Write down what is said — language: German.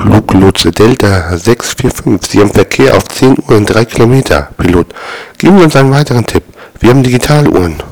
Fluglotse Delta 645, Sie haben Verkehr auf 10 Uhr in 3 Kilometer. Pilot, geben Sie uns einen weiteren Tipp. Wir haben Digitaluhren.